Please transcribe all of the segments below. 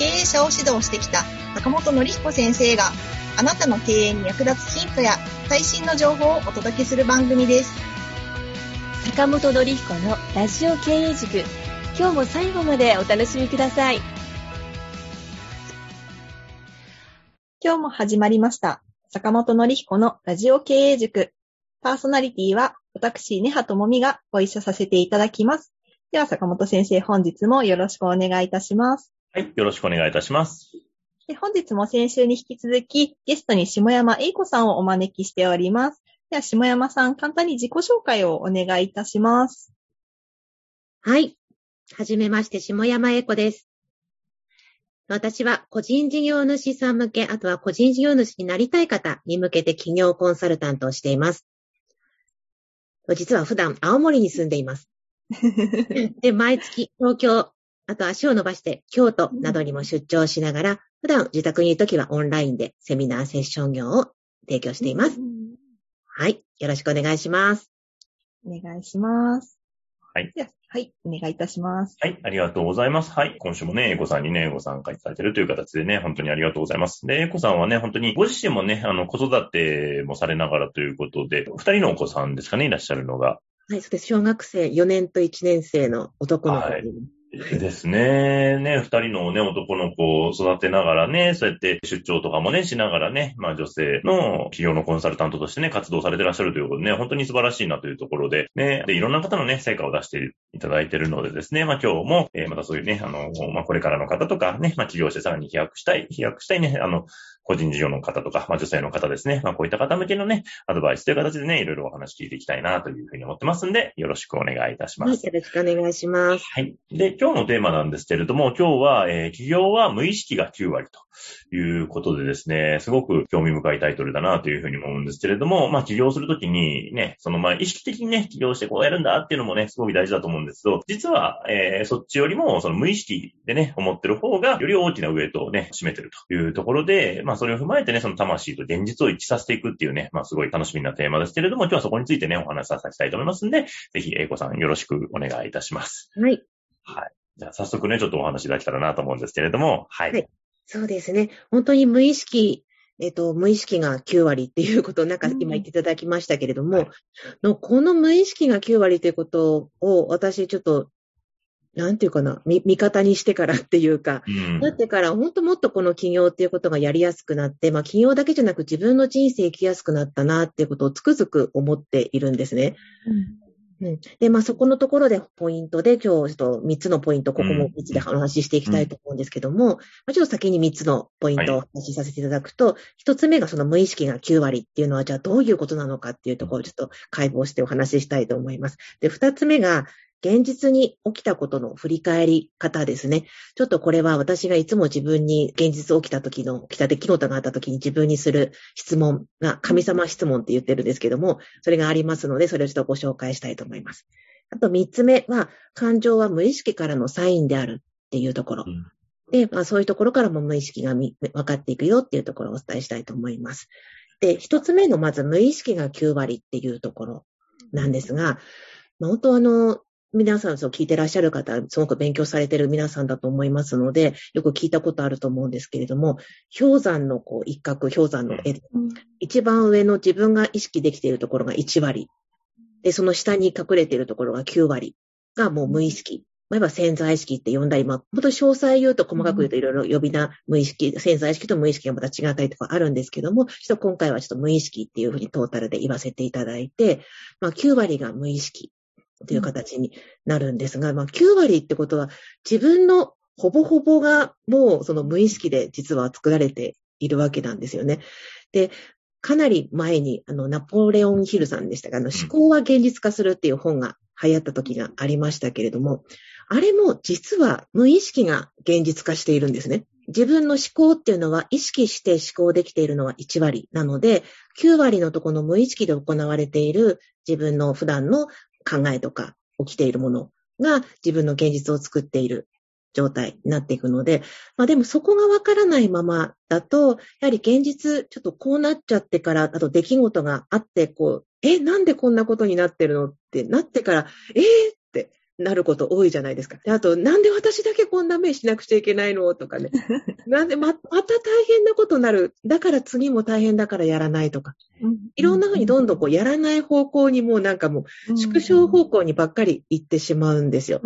経営者を指導してきた坂本典彦先生があなたの経営に役立つヒントや最新の情報をお届けする番組です坂本典彦のラジオ経営塾今日も最後までお楽しみください今日も始まりました。坂本のりひこのラジオ経営塾。パーソナリティは私、根葉智美がご一緒させていただきます。では、坂本先生、本日もよろしくお願いいたします。はい、よろしくお願いいたします。で本日も先週に引き続き、ゲストに下山英子さんをお招きしております。では、下山さん、簡単に自己紹介をお願いいたします。はい。はじめまして、下山英子です。私は個人事業主さん向け、あとは個人事業主になりたい方に向けて企業コンサルタントをしています。実は普段青森に住んでいます。で、毎月東京、あと足を伸ばして京都などにも出張しながら、普段自宅にいるときはオンラインでセミナーセッション業を提供しています。はい。よろしくお願いします。お願いします。はい。はい、お願いいたします。はい、ありがとうございます。はい、今週もね、エコさんにね、ご参加いただいているという形でね、本当にありがとうございます。で、エコさんはね、本当にご自身もね、あの、子育てもされながらということで、二人のお子さんですかね、いらっしゃるのが。はい、そうです。小学生4年と1年生の男の子にですね。ね、二人のね、男の子を育てながらね、そうやって出張とかもね、しながらね、まあ女性の企業のコンサルタントとしてね、活動されてらっしゃるということでね、本当に素晴らしいなというところで、ね、で、いろんな方のね、成果を出していただいているのでですね、まあ今日も、えー、またそういうね、あの、まあこれからの方とかね、まあ起業してさらに飛躍したい、飛躍したいね、あの、個人事業の方とか、まあ女性の方ですね。まあこういった方向けのね、アドバイスという形でね、いろいろお話聞いていきたいなというふうに思ってますんで、よろしくお願いいたします。はい、よろしくお願いします。はい。で、今日のテーマなんですけれども、今日は、えー、企業は無意識が9割ということでですね、すごく興味深いタイトルだなというふうに思うんですけれども、まあ起業するときにね、そのまあ意識的にね、起業してこうやるんだっていうのもね、すごく大事だと思うんですけど、実は、えー、そっちよりも、その無意識でね、思ってる方が、より大きなウェイトをね、占めてるというところで、まあそれを踏まえてね、その魂と現実を一致させていくっていうね、まあすごい楽しみなテーマですけれども、今日はそこについてね、お話しさせたいと思いますんで、ぜひ、英子さんよろしくお願いいたします。はい。はい。じゃあ早速ね、ちょっとお話いただけたらなと思うんですけれども、はい。はい、そうですね。本当に無意識、えっ、と、無意識が9割っていうことをなんか今言っていただきましたけれども、うんのこの無意識が9割ということを私ちょっとなんていうかな、味方にしてからっていうか、うん、だってから、本当もっとこの起業っていうことがやりやすくなって、まあ起業だけじゃなく自分の人生生きやすくなったなっていうことをつくづく思っているんですね。うん、うん、で、まあそこのところでポイントで今日ちょっと3つのポイント、ここも3つで話ししていきたいと思うんですけども、うん、まあ、ちょっと先に3つのポイントをお話しさせていただくと、はい、1つ目がその無意識が9割っていうのはじゃあどういうことなのかっていうところをちょっと解剖してお話ししたいと思います。で、2つ目が、現実に起きたことの振り返り方ですね。ちょっとこれは私がいつも自分に現実起きた時の、起きた出来事があった時に自分にする質問が神様質問って言ってるんですけども、それがありますので、それをちょっとご紹介したいと思います。あと三つ目は、感情は無意識からのサインであるっていうところ。うん、で、まあそういうところからも無意識が分かっていくよっていうところをお伝えしたいと思います。で、一つ目のまず無意識が9割っていうところなんですが、まあ、本当あの、皆さんそう聞いてらっしゃる方、すごく勉強されてる皆さんだと思いますので、よく聞いたことあると思うんですけれども、氷山のこう一角、氷山の絵、うん、一番上の自分が意識できているところが1割。で、その下に隠れているところが9割がもう無意識。まあ、潜在意識って呼んだり、まあ、本当詳細言うと細かく言うといろいろ呼び名、無意識、潜在意識と無意識がまた違ったりとかあるんですけども、ちょっと今回はちょっと無意識っていうふうにトータルで言わせていただいて、まあ、9割が無意識。という形になるんですが、まあ、9割ってことは、自分のほぼほぼがもうその無意識で実は作られているわけなんですよね。で、かなり前に、あの、ナポレオンヒルさんでしたが、あの、思考は現実化するっていう本が流行った時がありましたけれども、あれも実は無意識が現実化しているんですね。自分の思考っていうのは意識して思考できているのは1割なので、9割のところの無意識で行われている自分の普段の考えとか起きているものが自分の現実を作っている状態になっていくので、まあでもそこがわからないままだと、やはり現実、ちょっとこうなっちゃってから、あと出来事があって、こう、え、なんでこんなことになってるの？ってなってから、えー、なること多いじゃないですか。であと、なんで私だけこんな目しなくちゃいけないの？とかね。なんでま、また大変なことになる。だから次も大変だからやらないとか。いろんなふうにどんどんこうやらない方向にもうなんかもう縮小方向にばっかり行ってしまうんですよ。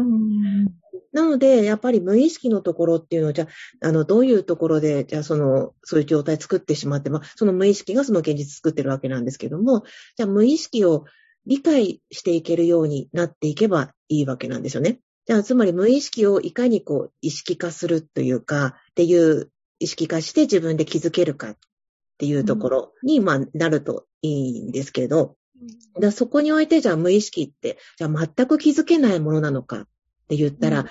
なので、やっぱり無意識のところっていうのは、じゃあ、あの、どういうところで、じゃあ、その、そういう状態作ってしまって、まあ、その無意識がその現実作ってるわけなんですけども、じゃあ、無意識を理解していけるようになっていけばいいわけなんですよね。じゃあ、つまり無意識をいかにこう、意識化するというか、っていう意識化して自分で気づけるかっていうところに、まあ、なるといいんですけど、だそこにおいて、じゃあ無意識って、じゃあ全く気づけないものなのかって言ったら、うん、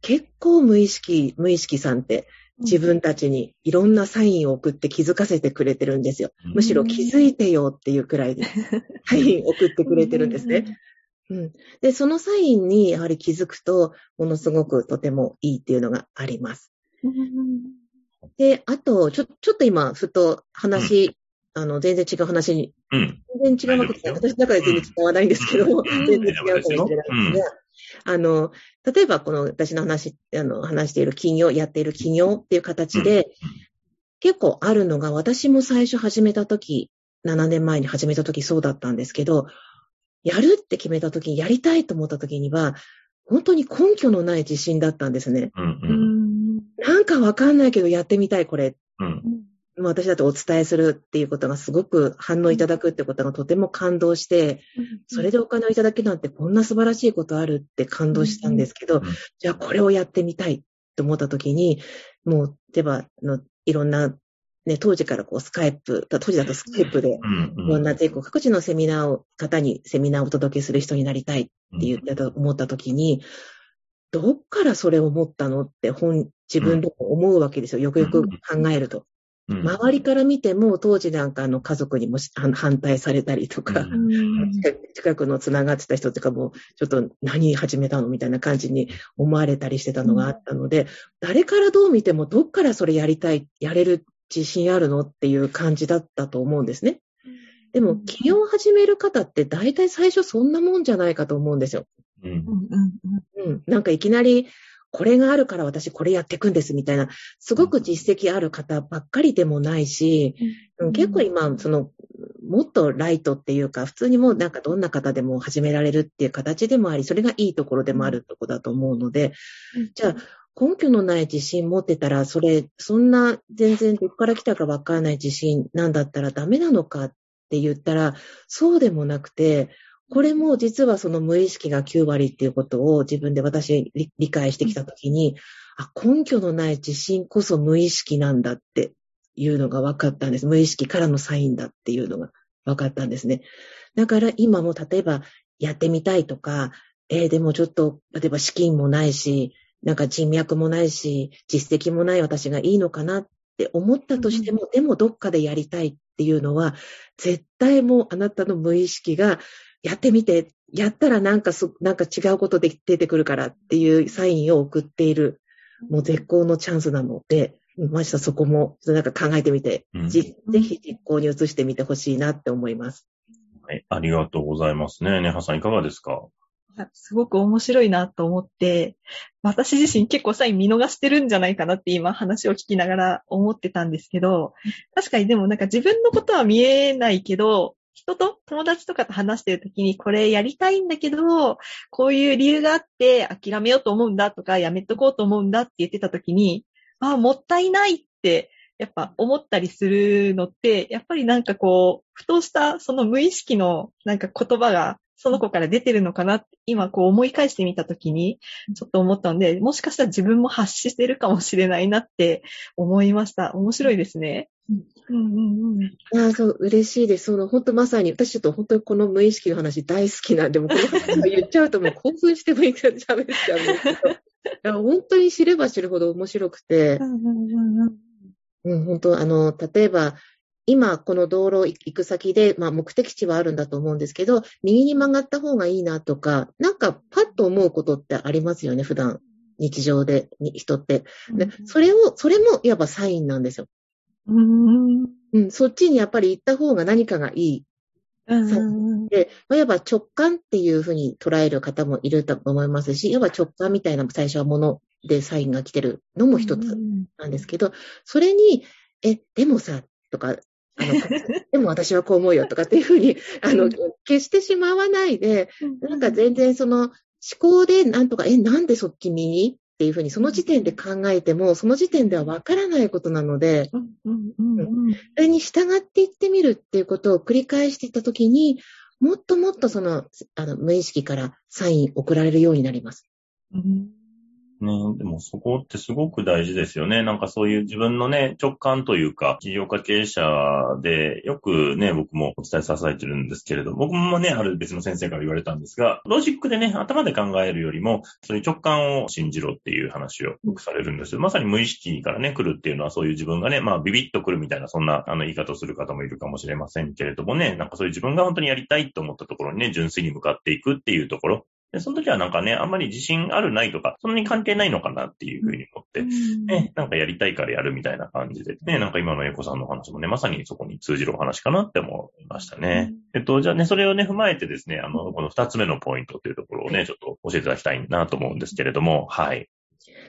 結構無意識、無意識さんって自分たちにいろんなサインを送って気づかせてくれてるんですよ。むしろ気づいてよっていうくらいで、サイン送ってくれてるんですね。うん、で、そのサインにやはり気づくと、ものすごくとてもいいっていうのがあります。で、あと、ちょ、ちょっと今、ふと話、うん、あの、全然違う話に、うん、全然違うわけです私の中で全然違わないんですけども、全然違うかもしれないですが、あの、例えばこの私の話、あの、話している企業、やっている企業っていう形で、結構あるのが、私も最初始めた時、7年前に始めた時そうだったんですけど、やるって決めた時に、やりたいと思った時には、本当に根拠のない自信だったんですね。うんうん、なんかわかんないけどやってみたい、これ。うん、私だとお伝えするっていうことがすごく反応いただくってことがとても感動して、それでお金をいただけなんてこんな素晴らしいことあるって感動したんですけど、じゃあこれをやってみたいと思った時に、もう、例えばの、いろんな、ね、当時からこうスカイプ、当時だとスカイプで、いろんな全国各地のセミナーを、方にセミナーをお届けする人になりたいって言ってた、思った時に、どっからそれを思ったのって本、自分で思うわけですよ。よくよく考えると。周りから見ても、当時なんかあの家族にも 反対されたりとか、うん、近くの繋がってた人とかも、ちょっと何始めたのみたいな感じに思われたりしてたのがあったので、誰からどう見ても、どっからそれやりたい、やれる自信あるのっていう感じだったと思うんですね。でも、起業を始める方って大体最初そんなもんじゃないかと思うんですよ。うん。うん。なんかいきなり、これがあるから私これやっていくんですみたいな、すごく実績ある方ばっかりでもないし、うん、結構今、その、もっとライトっていうか、普通にもうなんかどんな方でも始められるっていう形でもあり、それがいいところでもあるところだと思うので、じゃあ、根拠のない自信持ってたら、それ、そんな全然どこから来たかわからない自信なんだったらダメなのかって言ったら、そうでもなくて、これも実はその無意識が9割っていうことを自分で私理解してきたときに、あ、根拠のない自信こそ無意識なんだっていうのが分かったんです。無意識からのサインだっていうのが分かったんですね。だから今も例えばやってみたいとか、えー、でもちょっと、例えば資金もないし、なんか人脈もないし、実績もない私がいいのかなって思ったとしても、うん、でもどっかでやりたいっていうのは、絶対もうあなたの無意識がやってみて、やったらなんかそ、なんか違うことで出てくるからっていうサインを送っている、もう絶好のチャンスなので、ましたそこも、なんか考えてみて、うん、ぜひ実行に移してみてほしいなって思います。はい、ありがとうございますね。ねはさんいかがですか？すごく面白いなと思って、私自身結構サイン見逃してるんじゃないかなって今話を聞きながら思ってたんですけど、確かにでもなんか自分のことは見えないけど、人と、友達とかと話してるときに、これやりたいんだけど、こういう理由があって諦めようと思うんだとか、やめとこうと思うんだって言ってたときに、ああ、もったいないって、やっぱ思ったりするのって、やっぱりなんかこう、ふとしたその無意識のなんか言葉がその子から出てるのかなって、今こう思い返してみたときに、ちょっと思ったので、もしかしたら自分も発してるかもしれないなって思いました。面白いですね。うんうんうん、あそう、嬉しいです。その、本当まさに、私ちょっと本当にこの無意識の話大好きなんで、もこの話言っちゃうともう興奮してもいいから喋っちゃうんですけど。本当に知れば知るほど面白くて、うん、本当、あの、例えば、今、この道路行く先で、まあ、目的地はあるんだと思うんですけど、右に曲がった方がいいなとか、なんか、パッと思うことってありますよね、普段、日常で、人って。で、それを、それも、いわばサインなんですよ。うん、うん、そっちにやっぱり行った方が何かがいい。うん、で、いわば直感っていうふうに捉える方もいると思いますし、いわば直感みたいな最初はものでサインが来てるのも一つなんですけど、それに、え、でもさ、とか、あの、でも私はこう思うよとかっていうふうに、あの、消してしまわないで、なんか全然その思考でなんとか、え、なんでそっち右っていうふうに、その時点で考えても、その時点ではわからないことなので、それに従っていってみるっていうことを繰り返していったときに、もっともっとその、あの、無意識からサイン送られるようになります。うんね、でもそこってすごく大事ですよね。なんかそういう自分のね、直感というか、企業家経営者でよくね、僕もお伝えさせてるんですけれど、僕もね、ある別の先生から言われたんですが、ロジックでね、頭で考えるよりも、そういう直感を信じろっていう話をよくされるんですよ。まさに無意識からね、来るっていうのはそういう自分がね、まあビビッと来るみたいな、そんなあの言い方をする方もいるかもしれませんけれどもね、なんかそういう自分が本当にやりたいと思ったところにね、純粋に向かっていくっていうところ、で、その時はなんかね、あんまり自信あるないとか、そんなに関係ないのかなっていうふうに思って、ね、なんかやりたいからやるみたいな感じで、ね、なんか今のエコさんの話もね、まさにそこに通じるお話かなって思いましたね。えっと、じゃあね、それをね、踏まえてですね、あの、この二つ目のポイントっていうところをね、ちょっと教えていただきたいなと思うんですけれども、はい。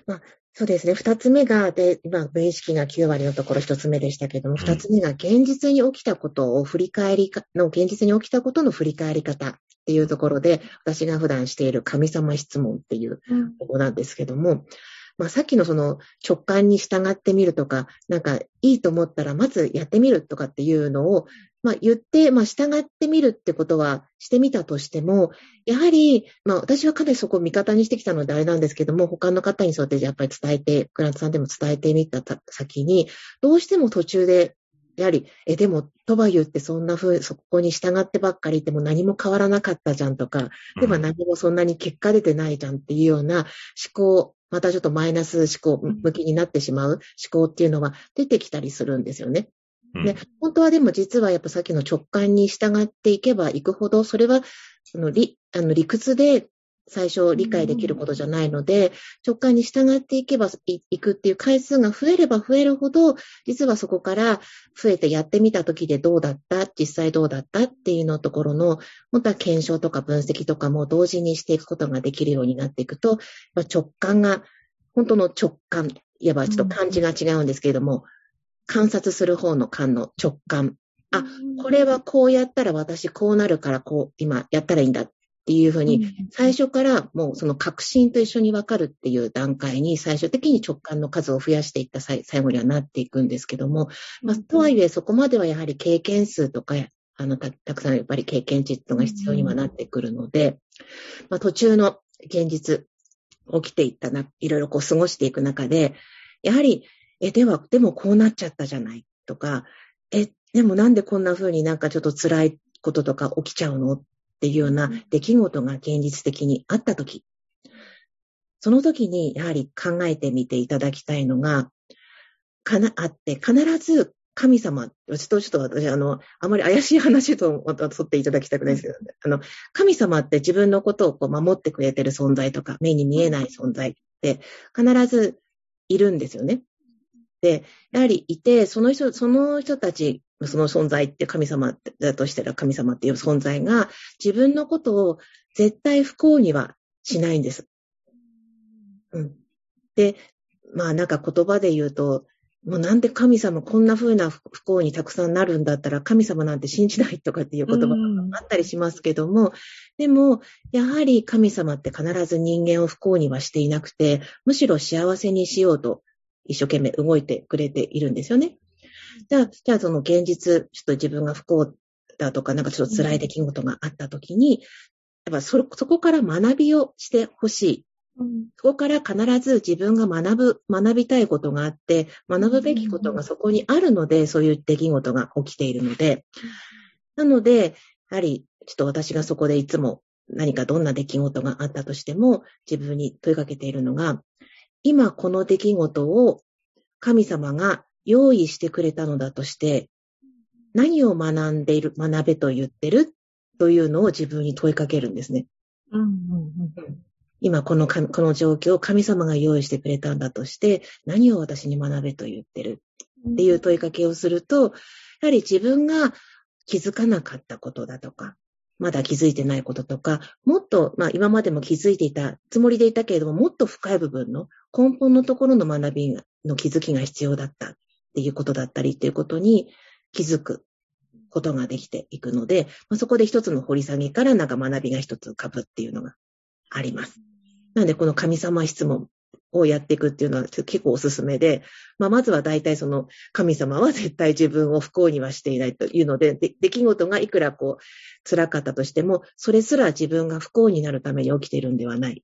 まあ、そうですね。二つ目が、で、今、無意識が9割のところ一つ目でしたけども、二、つ目が現実に起きたことを振り返りか、の現実に起きたことの振り返り方っていうところで、私が普段している神様質問っていうところなんですけども、うん、まあ、さっきのその直感に従ってみるとか、なんかいいと思ったらまずやってみるとかっていうのを、まあ、言って、まあ、従ってみるってことはしてみたとしても、やはり、まあ、私はかなりそこを味方にしてきたのであれなんですけども、他の方にそうやってやっぱり伝えて、クラントさんでも伝えてみた先に、どうしても途中でやはり、え、でも、とは言ってそんな風、そこに従ってばっかりいても何も変わらなかったじゃんとか、でも何もそんなに結果出てないじゃんっていうような思考、またちょっとマイナス思考、向きになってしまう思考っていうのは出てきたりするんですよね。で、本当はでも実はやっぱさっきの直感に従っていけばいくほど、それは、その理、あの理屈で最初理解できることじゃないので、直感に従っていけばいくっていう回数が増えれば増えるほど、実はそこから増えてやってみた時でどうだった？実際どうだった？っていうのところの、本当は検証とか分析とかも同時にしていくことができるようになっていくと、直感が、本当の直感、いわばちょっと漢字が違うんですけれども、観察する方の感の直感。あ、これはこうやったら私こうなるからこう今やったらいいんだっていうふうに、最初からもうその確信と一緒にわかるっていう段階に最終的に直感の数を増やしていった最後にはなっていくんですけども、まあ、とはいえそこまではやはり経験数とか、あのた、たくさんやっぱり経験値が必要にはなってくるので、まあ、途中の現実、起きていったな、いろいろこう過ごしていく中で、やはり、え、では、でもこうなっちゃったじゃないとか、え、でもなんでこんな風になんかちょっと辛いこととか起きちゃうのっていうような出来事が現実的にあったとき、その時にやはり考えてみていただきたいのが、かな、あって、必ず神様、私とちょっと私、あの、あまり怪しい話と取っていただきたくないですけど、ね、あの、神様って自分のことをこう守ってくれてる存在とか、目に見えない存在って必ずいるんですよね。で、やはりいて、その人、その人たちその存在って神様だとしたら神様っていう存在が自分のことを絶対不幸にはしないんです。うん。で、まあなんか言葉で言うと、もうなんで神様こんな風な不幸にたくさんなるんだったら神様なんて信じないとかっていう言葉があったりしますけども、でも、やはり神様って必ず人間を不幸にはしていなくて、むしろ幸せにしようと一生懸命動いてくれているんですよね。じゃあ、じゃあその現実、ちょっと自分が不幸だとか、なんかちょっと辛い出来事があったときに、やっぱそ、そこから学びをしてほしい。そこから必ず自分が学ぶ、学びたいことがあって、学ぶべきことがそこにあるので、そういう出来事が起きているので、なので、やはり、ちょっと私がそこでいつも何かどんな出来事があったとしても、自分に問いかけているのが、今この出来事を神様が用意してくれたのだとして、何を学んでいる、学べと言ってるというのを自分に問いかけるんですね。うんうん今このかこの状況を神様が用意してくれたんだとして、何を私に学べと言ってるうん。っていう問いかけをすると、やはり自分が気づかなかったことだとか、まだ気づいてないこととか、もっと、まあ今までも気づいていたつもりでいたけれども、もっと深い部分の根本のところの学びの気づきが必要だったっていうことだったりっていうことに気づくことができていくので、まあ、そこで一つの掘り下げからなんか学びが一つ浮かぶっていうのがあります。なのでこの神様質問をやっていくっていうのは結構おすすめで、まあ、まずは大体その神様は絶対自分を不幸にはしていないというので、で出来事がいくらこう辛かったとしても、それすら自分が不幸になるために起きているんではない。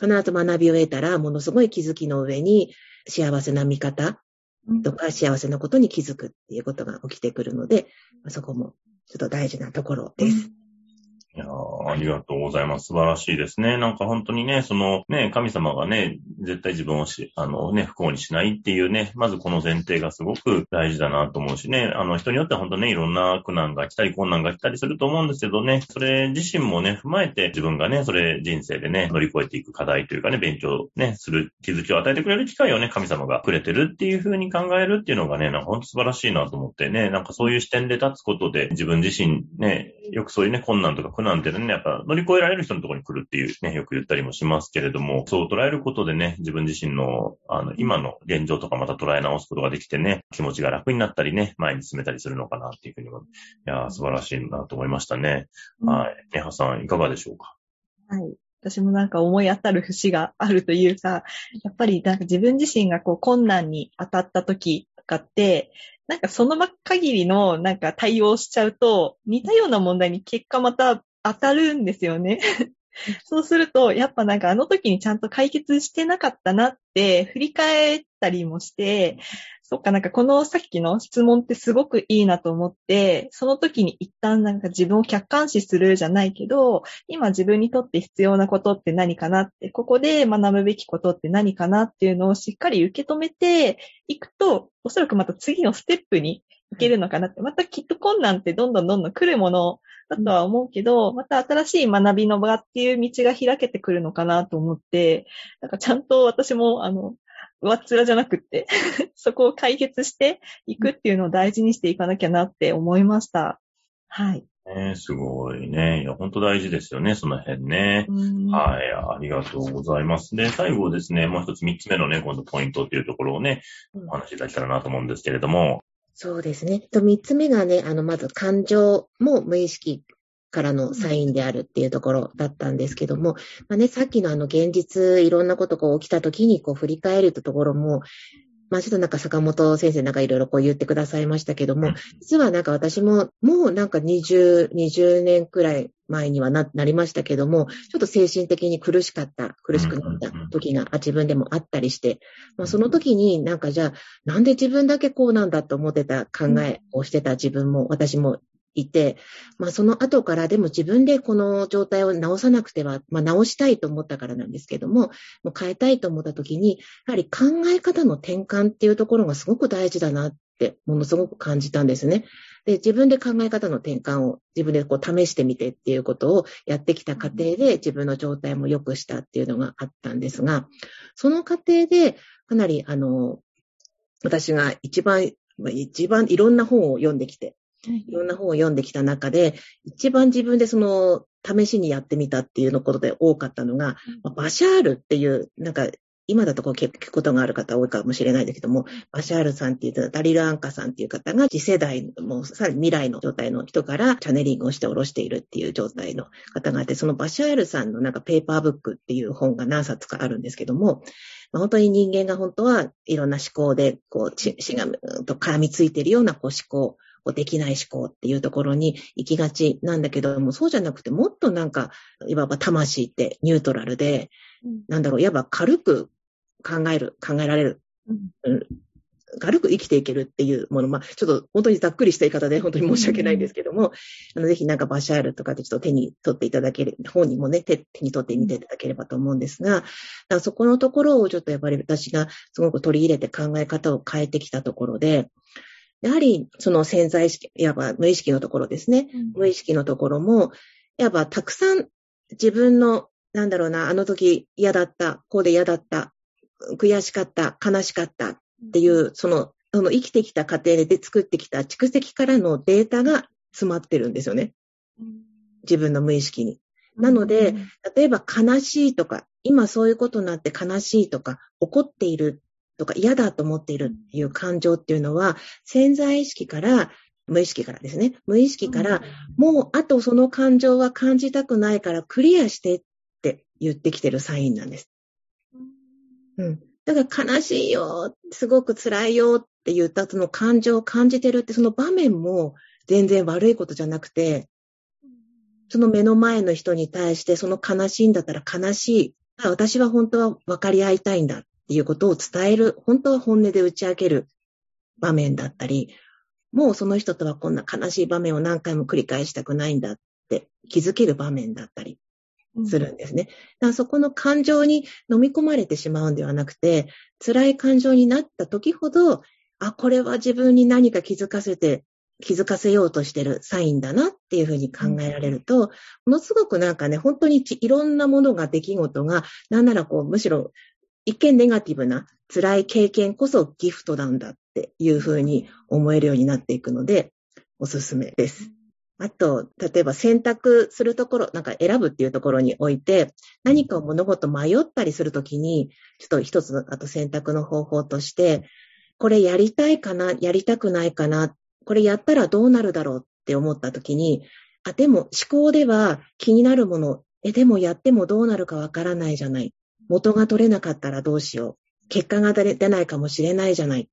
必ず学びを得たら、ものすごい気づきの上に幸せな見方とか幸せなことに気づくっていうことが起きてくるので、まあそこもちょっと大事なところです。いやありがとうございます。素晴らしいですね。なんか本当にね、そのね、神様がね、絶対自分をし、あのね、不幸にしないっていうね、まずこの前提がすごく大事だなと思うしね、あの人によっては本当ね、いろんな苦難が来たり困難が来たりすると思うんですけどね、それ自身もね、踏まえて自分がね、それ人生でね、乗り越えていく課題というかね、勉強ね、する気づきを与えてくれる機会をね、神様がくれてるっていう風に考えるっていうのがね、なんか本当素晴らしいなと思ってね、なんかそういう視点で立つことで自分自身ね、よくそういうね、困難とか苦難ってね、やっぱ乗り越えられる人のところに来るっていうね、よく言ったりもしますけれども、そう捉えることでね、自分自身の、あの、今の現状とかまた捉え直すことができてね、気持ちが楽になったりね、前に進めたりするのかなっていうふうにも、いやー素晴らしいなと思いましたね。はい。ねはさん、いかがでしょうか？はい。私もなんか思い当たる節があるというか、やっぱりなんか自分自身がこう困難に当たった時とかって、なんかそのま限りのなんか対応しちゃうと、似たような問題に結果また当たるんですよね。そうすると、やっぱなんかあの時にちゃんと解決してなかったなって振り返ったりもして、そっかなんかこのさっきの質問ってすごくいいなと思って、その時に一旦なんか自分を客観視するじゃないけど、今自分にとって必要なことって何かなって、ここで学ぶべきことって何かなっていうのをしっかり受け止めていくと、おそらくまた次のステップに行けるのかなって、またきっと困難ってどんどんどんどん来るものだとは思うけど、また新しい学びの場っていう道が開けてくるのかなと思って、なんかちゃんと私も、あの、上っ面じゃなくって、そこを解決していくっていうのを大事にしていかなきゃなって思いました。はい。ねすごいね。いや、本当大事ですよね、その辺ね。はい、ありがとうございます。で、最後ですね、もう一つ三つ目のね、今度ポイントっていうところをね、お話しいただけたらなと思うんですけれども、そうですね。と、三つ目がね、あの、まず感情も無意識からのサインであるっていうところだったんですけども、まあね、さっきのあの、現実、いろんなことが起きた時にこう振り返るってところも、まあちょっとなんか坂本先生なんかいろいろこう言ってくださいましたけども、実はなんか私ももうなんか20、20年くらい前にはな、なりましたけども、ちょっと精神的に苦しかった、苦しくなった時が自分でもあったりして、まあその時になんかじゃあ、なんで自分だけこうなんだと思ってた考えをしてた自分も、私もいて、まあその後からでも自分でこの状態を直さなくては、まあ直したいと思ったからなんですけども、もう変えたいと思った時に、やはり考え方の転換っていうところがすごく大事だなって、ものすごく感じたんですね。で、自分で考え方の転換を自分でこう試してみてっていうことをやってきた過程で自分の状態も良くしたっていうのがあったんですが、その過程でかなりあの、私が一番、一番いろんな本を読んできて、いろんな本を読んできた中で、一番自分でその、試しにやってみたっていうのことで多かったのが、うん、バシャールっていう、なんか、今だとこう聞くことがある方多いかもしれないですけども、バシャールさんっていうダリル・アンカさんっていう方が次世代、もうさらに未来の状態の人からチャネリングをして下ろしているっていう状態の方があって、そのバシャールさんのなんかペーパーブックっていう本が何冊かあるんですけども、まあ、本当に人間が本当はいろんな思考で、こう、しがと絡みついているようなこう思考、できない思考っていうところに行きがちなんだけども、そうじゃなくてもっとなんか、いわば魂ってニュートラルで、うん、なんだろう、いわば軽く考える、考えられる、うん、軽く生きていけるっていうもの、まあ、ちょっと本当にざっくりした言い方で本当に申し訳ないんですけども、あのぜひなんかバシャールとかでちょっと手に取っていただける、本にもね手、手に取ってみていただければと思うんですが、だそこのところをちょっとやっぱり私がすごく取り入れて考え方を変えてきたところで、やはりその潜在意識、いわば無意識のところですね。うん、無意識のところも、いわばたくさん自分の、なんだろうな、あの時嫌だった、こうで嫌だった、悔しかった、悲しかったっていう、その、その生きてきた過程で作ってきた蓄積からのデータが詰まってるんですよね。自分の無意識に。なので、例えば悲しいとか、今そういうことになって悲しいとか、怒っているとか嫌だと思っているっていう感情っていうのは、潜在意識から、無意識からですね。無意識から、もうあとその感情は感じたくないからクリアしてって言ってきてるサインなんです。うん。だから悲しいよ、すごく辛いよって言ったその感情を感じてるってその場面も全然悪いことじゃなくて、その目の前の人に対してその悲しいんだったら悲しい。私は本当は分かり合いたいんだっていうことを伝える、本当は本音で打ち明ける場面だったり、もうその人とはこんな悲しい場面を何回も繰り返したくないんだって気づける場面だったりするんですね。だからそこの感情に飲み込まれてしまうんではなくて、辛い感情になった時ほど、あ、これは自分に何か気づかせて、気づかせようとしてるサインだなっていうふうに考えられると、ものすごくなんかね、本当にいろんなものが、出来事が、なんならこう、むしろ一見ネガティブな辛い経験こそギフトなんだっていうふうに思えるようになっていくので、おすすめです。あと、例えば選択するところ、なんか選ぶっていうところにおいて、何かを物事迷ったりするときに、ちょっと一つの、あと選択の方法として、これやりたいかな、やりたくないかな、これやったらどうなるだろうって思ったときに、あ、でも思考では気になるもの、え、でもやってもどうなるかわからないじゃない。元が取れなかったらどうしよう。結果が出ないかもしれないじゃない。っ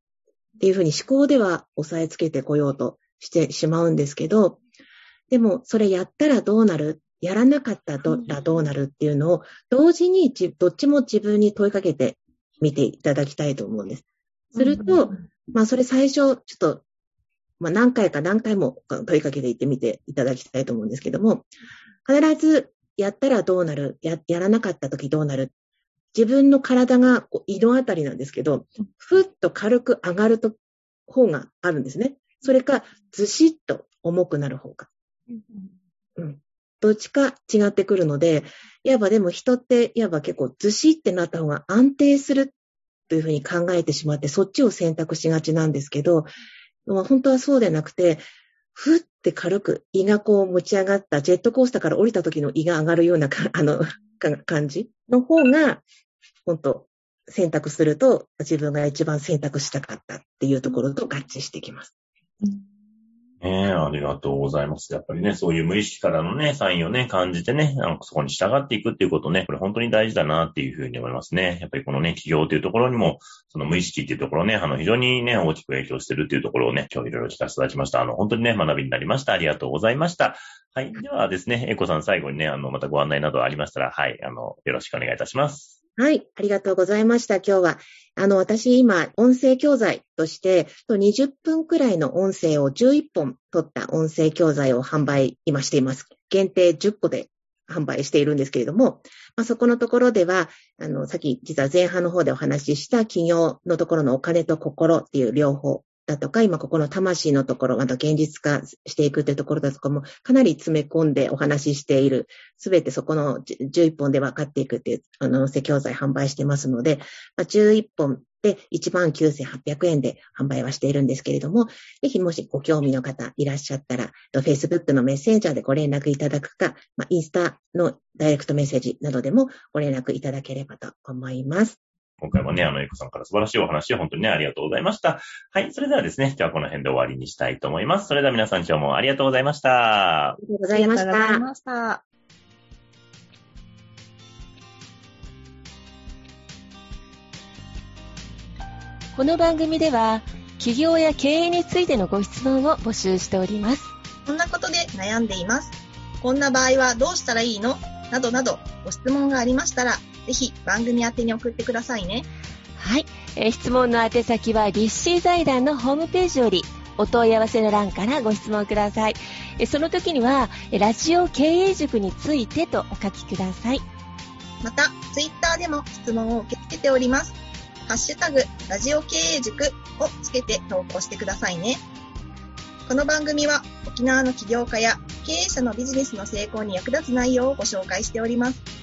ていうふうに思考では押さえつけてこようとしてしまうんですけど、でもそれやったらどうなる？やらなかったらどうなるっていうのを同時にどっちも自分に問いかけてみていただきたいと思うんです。すると、まあそれ最初ちょっと、まあ何回か何回も問いかけていってみていただきたいと思うんですけども、必ずやったらどうなる？や、やらなかった時どうなる？自分の体が胃のあたりなんですけど、ふっと軽く上がると方があるんですね。それか、ずしっと重くなる方が。うん。どっちか違ってくるので、いわばでも人って、いわば結構ずしってなった方が安定するというふうに考えてしまって、そっちを選択しがちなんですけど、本当はそうでなくて、ふって軽く胃がこう持ち上がったジェットコースターから降りた時の胃が上がるような あの感じ？の方が、本当選択すると自分が一番選択したかったっていうところと合致してきます。うんねえ、ありがとうございます。やっぱりね、そういう無意識からのね、サインをね、感じてね、なんかそこに従っていくっていうことね、これ本当に大事だなっていうふうに思いますね。やっぱりこのね、企業というところにも、その無意識っていうところね、あの、非常にね、大きく影響してるっていうところをね、今日いろいろ聞かせていただきました。あの、本当にね、学びになりました。ありがとうございました。はい。ではですね、エコさん最後にね、あの、またご案内などありましたら、はい、あの、よろしくお願いいたします。はい、ありがとうございました。今日は、あの、私今、音声教材として、20分くらいの音声を11本取った音声教材を販売今しています。限定10個で販売しているんですけれども、まあ、そこのところでは、あの、さっき実は前半の方でお話しした企業のところのお金と心っていう両方だとか、今ここの魂のところ、また現実化していくというところだとかも、かなり詰め込んでお話ししている、すべてそこの11本で分かっていくっていう、あの、教材販売してますので、まあ、11本で19,800円で販売はしているんですけれども、ぜひもしご興味の方いらっしゃったら、Facebook のメッセンジャーでご連絡いただくか、まあ、インスタのダイレクトメッセージなどでもご連絡いただければと思います。今回もね、あの、エコさんから素晴らしいお話を本当にね、ありがとうございました。はい。それではですね、今日はこの辺で終わりにしたいと思います。それでは皆さん今日もありがとうございました。ありがとうございました。ありがとうございました。この番組では、企業や経営についてのご質問を募集しております。こんなことで悩んでいます。こんな場合はどうしたらいいの？などなど、ご質問がありましたら、ぜひ番組宛てに送ってくださいね。はい、えー質問の宛先は立志財団のホームページよりお問い合わせの欄からご質問ください。えーその時には、えーラジオ経営塾についてとお書きください。また、ツイッターでも質問を受け付けております。ハッシュタグ、ラジオ経営塾をつけて投稿してくださいね。この番組は、沖縄の起業家や経営者のビジネスの成功に役立つ内容をご紹介しております。